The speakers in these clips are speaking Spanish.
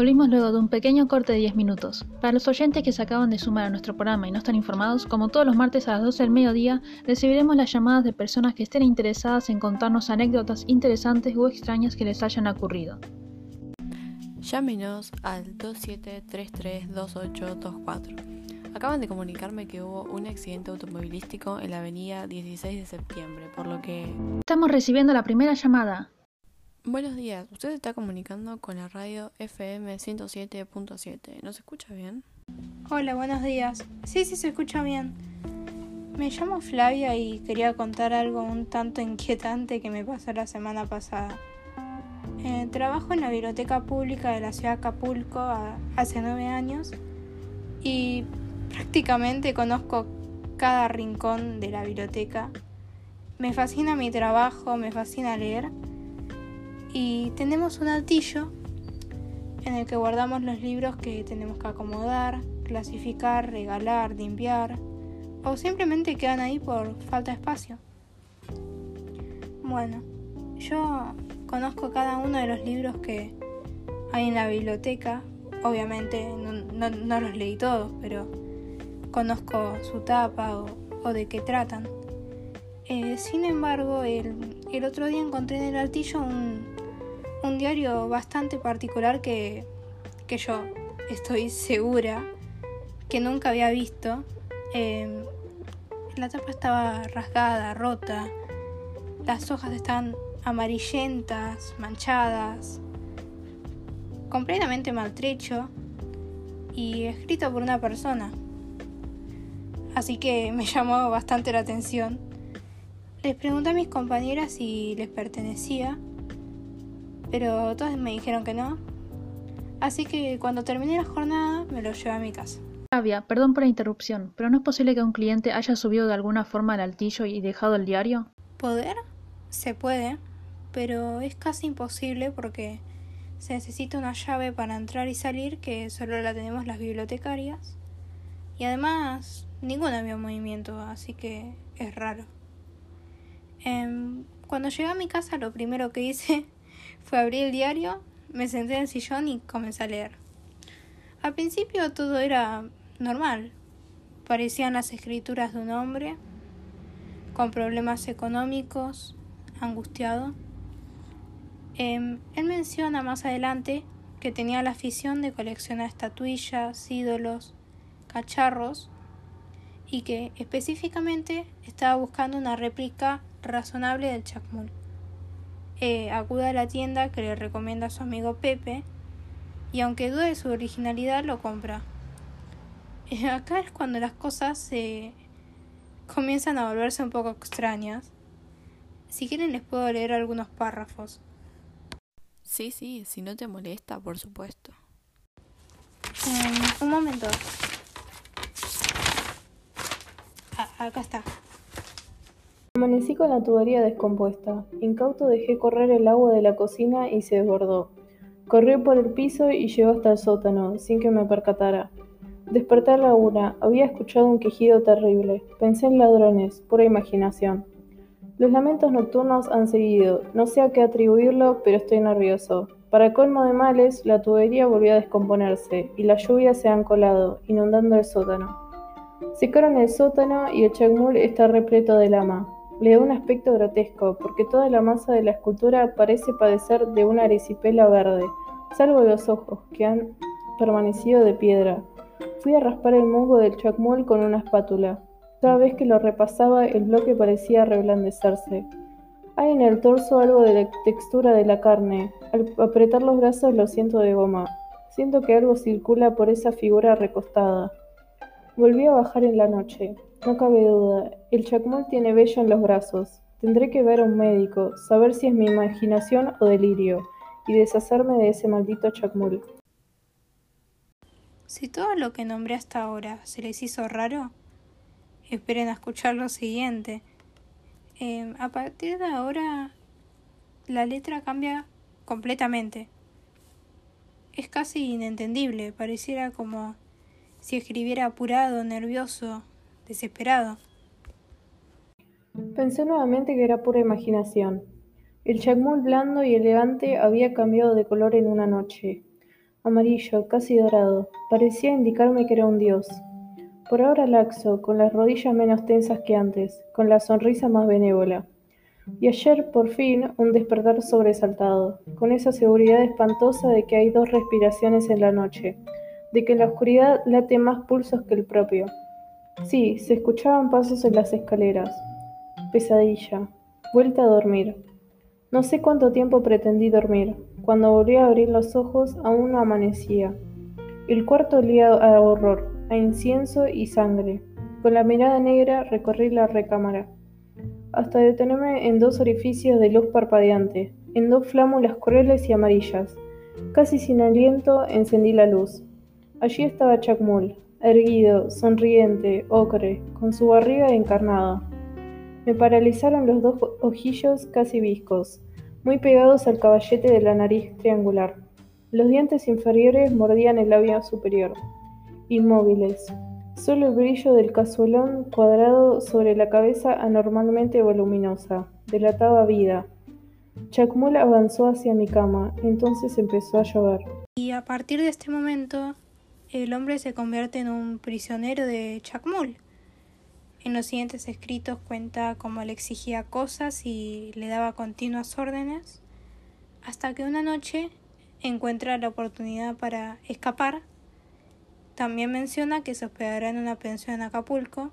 Volvimos luego de un pequeño corte de 10 minutos. Para los oyentes que se acaban de sumar a nuestro programa y no están informados, como todos los martes a las 12 del mediodía, recibiremos las llamadas de personas que estén interesadas en contarnos anécdotas interesantes o extrañas que les hayan ocurrido. Llámenos al 27332824. Acaban de comunicarme que hubo un accidente automovilístico en la avenida 16 de septiembre, por lo que... Estamos recibiendo la primera llamada. Buenos días, usted está comunicando con la radio FM 107.7. ¿Nos escucha bien? Hola, buenos días. Sí, sí, se escucha bien. Me llamo Flavia y quería contar algo un tanto inquietante que me pasó la semana pasada. Eh, trabajo en la biblioteca pública de la ciudad de Acapulco hace nueve años y prácticamente conozco cada rincón de la biblioteca. Me fascina mi trabajo, me fascina leer y tenemos un altillo en el que guardamos los libros que tenemos que acomodar, clasificar, regalar, limpiar o simplemente quedan ahí por falta de espacio. Bueno, yo conozco cada uno de los libros que hay en la biblioteca. Obviamente no, los leí todos, pero conozco su tapa o, de qué tratan. Eh, sin embargo, el, el otro día encontré en el altillo un, un diario bastante particular que, que yo estoy segura que nunca había visto. Em, la tapa estaba rasgada, rota, las hojas están amarillentas, manchadas, completamente maltrecho y escrito por una persona. Así que me llamó bastante la atención. Les pregunté a mis compañeras si les pertenecía pero todos me dijeron que no. Así que cuando terminé la jornada me lo llevé a mi casa. Flavia, perdón por la interrupción, pero ¿no es posible que un cliente haya subido de alguna forma al altillo y dejado el diario? ¿Poder? Se puede, pero es casi imposible porque se necesita una llave para entrar y salir que solo la tenemos las bibliotecarias. Y además, ninguna vio movimiento, así que es raro. Em, cuando llegué a mi casa lo primero que hice fue abrir el diario, me senté en el sillón y comencé a leer. Al principio todo era normal. Parecían las escrituras de un hombre con problemas económicos, angustiado. Em, él menciona más adelante que tenía la afición de coleccionar estatuillas, ídolos, cacharros y que específicamente estaba buscando una réplica razonable del chacmul. Eh, acude a la tienda que le recomienda a su amigo Pepe y aunque dude de su originalidad lo compra. Eh, acá es cuando las cosas se comienzan a volverse un poco extrañas. Si quieren les puedo leer algunos párrafos. Sí, sí, si no te molesta, por supuesto. Em, un momento. Ah, acá está. Amanecí con la tubería descompuesta. Incauto dejé correr el agua de la cocina y se desbordó. Corrió por el piso y llegó hasta el sótano, sin que me percatara. Desperté a la una. Había escuchado un quejido terrible. Pensé en ladrones, pura imaginación. Los lamentos nocturnos han seguido. No sé a qué atribuirlo, pero estoy nervioso. Para colmo de males, la tubería volvió a descomponerse y las lluvias se han colado, inundando el sótano. Secaron el sótano y el chacmul está repleto de lama le da un aspecto grotesco, porque toda la masa de la escultura parece padecer de una erisipela verde, salvo los ojos, que han permanecido de piedra. Fui a raspar el musgo del chacmul con una espátula. Cada vez que lo repasaba, el bloque parecía reblandecerse. Hay en el torso algo de la textura de la carne. Al apretar los brazos lo siento de goma. Siento que algo circula por esa figura recostada. Volví a bajar en la noche. No cabe duda, el chacmol tiene vello en los brazos. Tendré que ver a un médico, saber si es mi imaginación o delirio, y deshacerme de ese maldito chacmol. Si todo lo que nombré hasta ahora se les hizo raro, esperen a escuchar lo siguiente. Em, a partir de ahora, la letra cambia completamente. Es casi inentendible, pareciera como si escribiera apurado, nervioso, desesperado. Pensé nuevamente que era pura imaginación. El chacmul blando y elegante había cambiado de color en una noche. amarillo, casi dorado. Parecía indicarme que era un dios. Por ahora laxo, con las rodillas menos tensas que antes, con la sonrisa más benévola. Y ayer, por fin, un despertar sobresaltado, con esa seguridad espantosa de que hay dos respiraciones en la noche, de que en la oscuridad late más pulsos que el propio. Sí, se escuchaban pasos en las escaleras. Pesadilla. Vuelta a dormir. No sé cuánto tiempo pretendí dormir. Cuando volví a abrir los ojos, aún no amanecía. El cuarto olía a horror, a incienso y sangre. Con la mirada negra recorrí la recámara, hasta detenerme en dos orificios de luz parpadeante, en dos flámulas crueles y amarillas. Casi sin aliento encendí la luz. Allí estaba Chacmul, erguido, sonriente, ocre, con su barriga encarnada. Me paralizaron los dos ojillos casi viscos, muy pegados al caballete de la nariz triangular. Los dientes inferiores mordían el labio superior. Inmóviles. Solo el brillo del cazuelón cuadrado sobre la cabeza anormalmente voluminosa delataba vida. Chacmul avanzó hacia mi cama, entonces empezó a llover. Y a partir de este momento, el hombre se convierte en un prisionero de Chacmul. En los siguientes escritos cuenta cómo le exigía cosas y le daba continuas órdenes, hasta que una noche encuentra la oportunidad para escapar. También menciona que se hospedará en una pensión en Acapulco.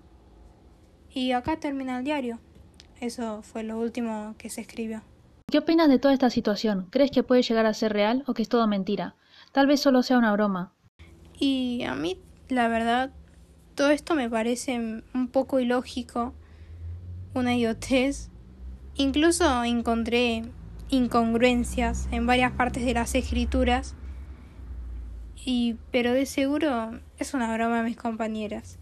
Y acá termina el diario. Eso fue lo último que se escribió. ¿Qué opinas de toda esta situación? ¿Crees que puede llegar a ser real o que es todo mentira? Tal vez solo sea una broma. Y a mí, la verdad, todo esto me parece un poco ilógico, una idiotez. Incluso encontré incongruencias en varias partes de las escrituras. Y pero de seguro es una broma a mis compañeras.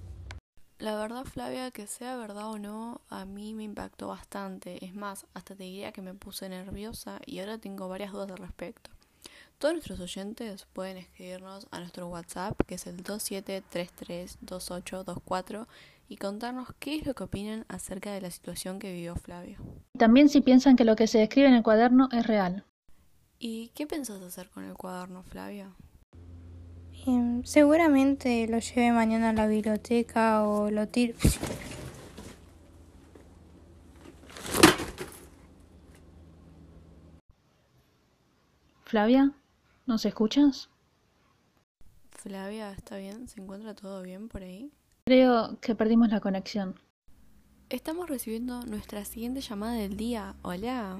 La verdad, Flavia, que sea verdad o no, a mí me impactó bastante. Es más, hasta te diría que me puse nerviosa y ahora tengo varias dudas al respecto. Todos nuestros oyentes pueden escribirnos a nuestro WhatsApp, que es el 27332824, y contarnos qué es lo que opinan acerca de la situación que vivió Flavio. También si piensan que lo que se describe en el cuaderno es real. ¿Y qué pensás hacer con el cuaderno, Flavia? Em, seguramente lo lleve mañana a la biblioteca o lo tire. Flavia, ¿nos escuchas? Flavia, ¿está bien? ¿Se encuentra todo bien por ahí? Creo que perdimos la conexión. Estamos recibiendo nuestra siguiente llamada del día. Hola.